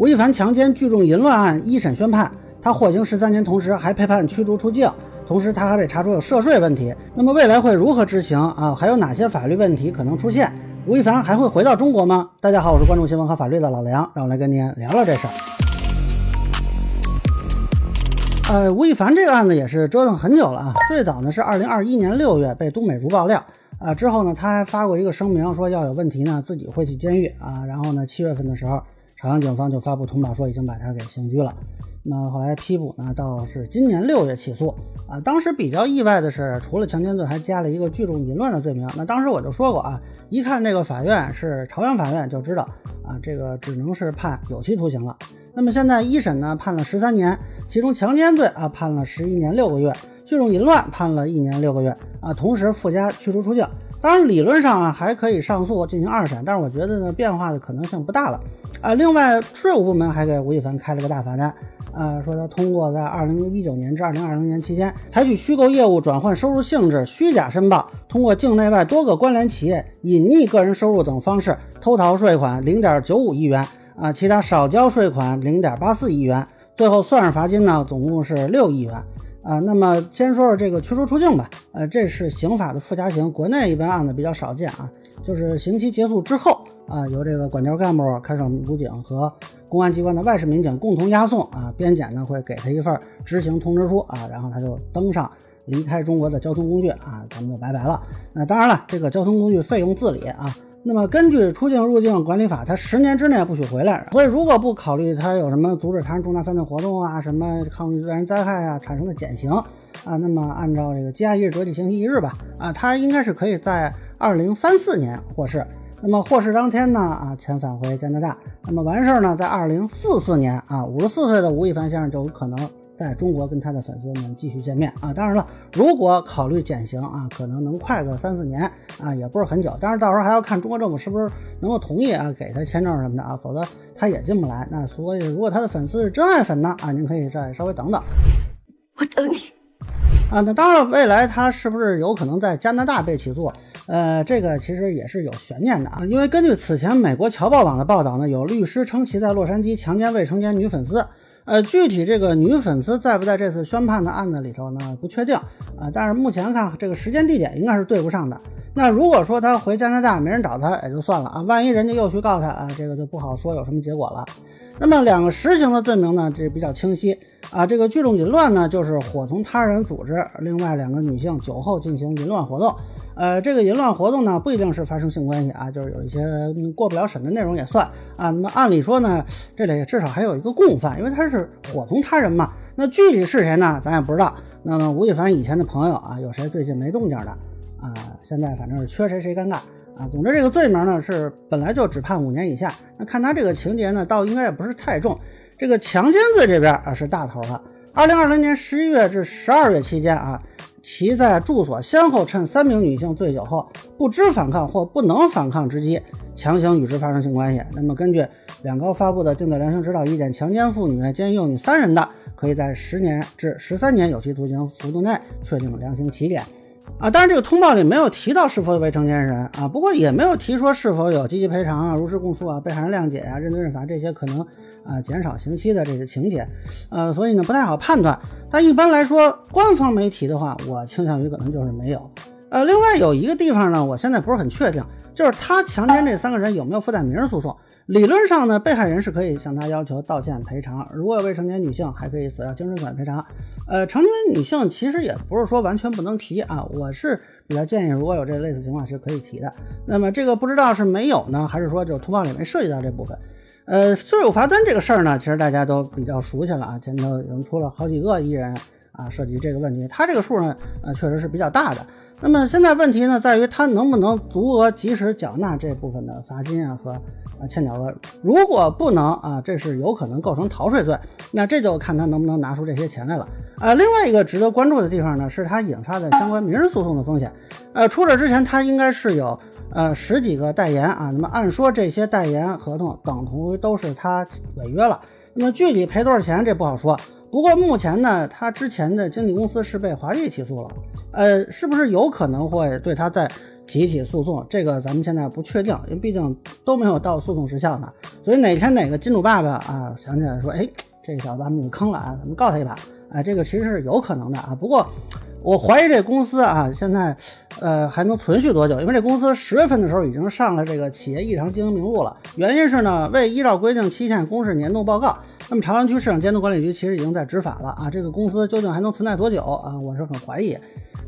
吴亦凡强奸聚众淫乱案一审宣判，他获刑十三年，同时还被判驱逐出境，同时他还被查出有涉税问题。那么未来会如何执行啊？还有哪些法律问题可能出现？吴亦凡还会回到中国吗？大家好，我是关注新闻和法律的老梁，让我来跟您聊聊这事儿。呃，吴亦凡这个案子也是折腾很久了啊。最早呢是二零二一年六月被都美竹爆料啊，之后呢他还发过一个声明，说要有问题呢自己会去监狱啊。然后呢七月份的时候，朝阳警方就发布通报说已经把他给刑拘了。那后来批捕呢，到是今年六月起诉啊。当时比较意外的是，除了强奸罪，还加了一个聚众淫乱的罪名。那当时我就说过啊，一看这个法院是朝阳法院，就知道啊，这个只能是判有期徒刑了。那么现在一审呢判了十三年，其中强奸罪啊判了十一年六个月，聚众淫乱判了一年六个月啊，同时附加驱逐出境。当然理论上啊还可以上诉进行二审，但是我觉得呢变化的可能性不大了啊。另外税务部门还给吴亦凡开了个大罚单。啊，说他通过在二零一九年至二零二零年期间，采取虚构业务转换收入性质、虚假申报，通过境内外多个关联企业隐匿个人收入等方式偷逃税款零点九五亿元啊，其他少交税款零点八四亿元，最后算上罚金呢，总共是六亿元啊。那么先说说这个驱逐出境吧，呃，这是刑法的附加刑，国内一般案子比较少见啊，就是刑期结束之后啊，由这个管教干部、看守武警和。公安机关的外事民警共同押送啊，边检呢会给他一份执行通知书啊，然后他就登上离开中国的交通工具啊，咱们就拜拜了。那当然了，这个交通工具费用自理啊。那么根据出境入境管理法，他十年之内不许回来。所以如果不考虑他有什么阻止他人重大犯罪活动啊，什么抗拒自然灾害啊产生的减刑啊，那么按照这个羁押一日折抵刑期一日吧啊，他应该是可以在二零三四年获释。那么获释当天呢，啊，遣返回加拿大。那么完事儿呢，在二零四四年啊，五十四岁的吴亦凡先生就有可能在中国跟他的粉丝们继续见面啊。当然了，如果考虑减刑啊，可能能快个三四年啊，也不是很久。当然到时候还要看中国政府是不是能够同意啊，给他签证什么的啊，否则他也进不来。那所以，如果他的粉丝是真爱粉呢，啊，您可以再稍微等等。我等你。啊，那当然，未来他是不是有可能在加拿大被起诉？呃，这个其实也是有悬念的啊，因为根据此前美国侨报网的报道呢，有律师称其在洛杉矶强奸未成年女粉丝。呃，具体这个女粉丝在不在这次宣判的案子里头呢？不确定啊，但是目前看这个时间地点应该是对不上的。那如果说他回加拿大没人找他也就算了啊，万一人家又去告他啊，这个就不好说有什么结果了。那么两个实行的罪名呢，这比较清晰啊。这个聚众淫乱呢，就是伙同他人组织另外两个女性酒后进行淫乱活动。呃，这个淫乱活动呢，不一定是发生性关系啊，就是有一些过不了审的内容也算啊。那么按理说呢，这里至少还有一个共犯，因为他是伙同他人嘛。那具体是谁呢，咱也不知道。那么吴亦凡以前的朋友啊，有谁最近没动静的啊？现在反正是缺谁谁尴尬。啊，总之这个罪名呢是本来就只判五年以下，那看他这个情节呢，倒应该也不是太重。这个强奸罪这边啊是大头了。二零二零年十一月至十二月期间啊，其在住所先后趁三名女性醉酒后不知反抗或不能反抗之机，强行与之发生性关系。那么根据两高发布的定罪量刑指导意见，强奸妇女、奸幼女三人的，可以在十年至十三年有期徒刑幅度内确定量刑起点。啊，当然这个通报里没有提到是否有未成年人啊，不过也没有提说是否有积极赔偿啊、如实供述啊、被害人谅解啊、认罪认罚这些可能啊减少刑期的这些情节，呃，所以呢不太好判断。但一般来说，官方媒体的话，我倾向于可能就是没有。呃，另外有一个地方呢，我现在不是很确定，就是他强奸这三个人有没有附带民事诉讼。理论上呢，被害人是可以向他要求道歉赔偿。如果有未成年女性，还可以索要精神损害赔偿。呃，成年女性其实也不是说完全不能提啊。我是比较建议，如果有这类似情况是可以提的。那么这个不知道是没有呢，还是说就通报里没涉及到这部分？呃，税务罚单这个事儿呢，其实大家都比较熟悉了啊。前头已经出了好几个艺人啊，涉及这个问题。他这个数呢，呃，确实是比较大的。那么现在问题呢，在于他能不能足额及时缴纳这部分的罚金啊和啊欠缴额。如果不能啊，这是有可能构成逃税罪。那这就看他能不能拿出这些钱来了。啊，另外一个值得关注的地方呢，是他引发的相关民事诉讼的风险。呃，出事之前他应该是有呃十几个代言啊。那么按说这些代言合同等同于都是他违约了。那么具体赔多少钱，这不好说。不过目前呢，他之前的经纪公司是被华谊起诉了，呃，是不是有可能会对他再提起诉讼，这个咱们现在不确定，因为毕竟都没有到诉讼时效呢。所以哪天哪个金主爸爸啊想起来说，哎，这小子把我们坑了啊，咱们告他一把，哎，这个其实是有可能的啊。不过我怀疑这公司啊，现在呃还能存续多久？因为这公司十月份的时候已经上了这个企业异常经营名录了，原因是呢未依照规定期限公示年度报告。那么朝阳区市场监督管理局其实已经在执法了啊，这个公司究竟还能存在多久啊？我是很怀疑。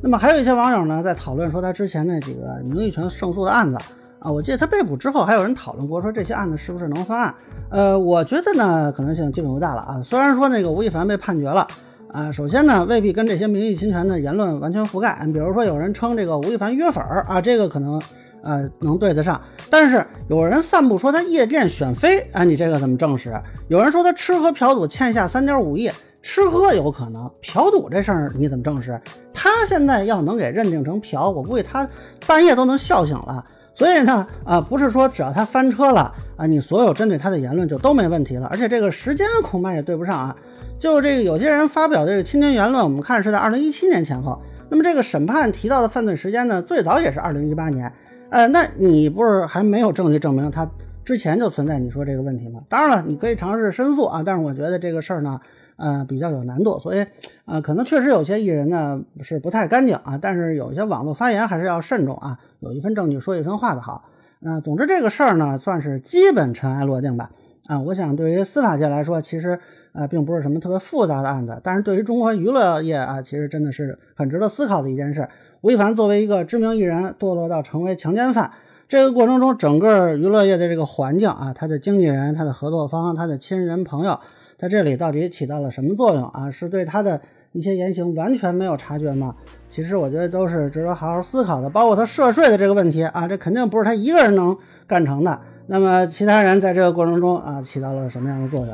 那么还有一些网友呢，在讨论说他之前那几个名誉权胜诉的案子啊，我记得他被捕之后，还有人讨论过说这些案子是不是能翻案？呃，我觉得呢，可能性基本不大了啊。虽然说那个吴亦凡被判决了啊，首先呢，未必跟这些名誉侵权的言论完全覆盖。比如说有人称这个吴亦凡约粉儿啊，这个可能呃能对得上，但是有人散布说他夜店选妃啊，你这个怎么证实？有人说他吃喝嫖赌欠下三点五亿。吃喝有可能，嫖赌这事儿你怎么证实？他现在要能给认定成嫖，我估计他半夜都能笑醒了。所以呢，啊，不是说只要他翻车了啊，你所有针对他的言论就都没问题了。而且这个时间恐怕也对不上啊。就这个有些人发表的这个侵权言论，我们看是在二零一七年前后。那么这个审判提到的犯罪时间呢，最早也是二零一八年。呃，那你不是还没有证据证明他之前就存在你说这个问题吗？当然了，你可以尝试申诉啊，但是我觉得这个事儿呢。呃，比较有难度，所以，呃，可能确实有些艺人呢是不太干净啊，但是有一些网络发言还是要慎重啊，有一分证据说一分话的好。那总之这个事儿呢，算是基本尘埃落定吧。啊，我想对于司法界来说，其实呃并不是什么特别复杂的案子，但是对于中国娱乐业啊，其实真的是很值得思考的一件事。吴亦凡作为一个知名艺人，堕落到成为强奸犯，这个过程中，整个娱乐业的这个环境啊，他的经纪人、他的合作方、他的亲人朋友。在这里到底起到了什么作用啊？是对他的一些言行完全没有察觉吗？其实我觉得都是值得好好思考的。包括他涉税的这个问题啊，这肯定不是他一个人能干成的。那么其他人在这个过程中啊，起到了什么样的作用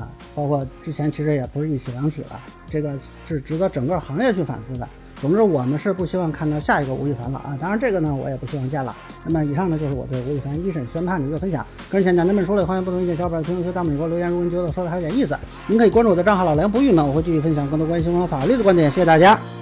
啊？包括之前其实也不是一起两起了，这个是值得整个行业去反思的。总之，我们是不希望看到下一个吴亦凡了啊！当然，这个呢，我也不希望见了。那么，以上呢就是我对吴亦凡一审宣判的一个分享。个人见讲，咱们说了，欢迎不同意见小伙伴评论区弹幕里给我留言。如果您觉得说的还有点意思，您可以关注我的账号老梁不郁闷，我会继续分享更多关于新闻法律的观点。谢谢大家。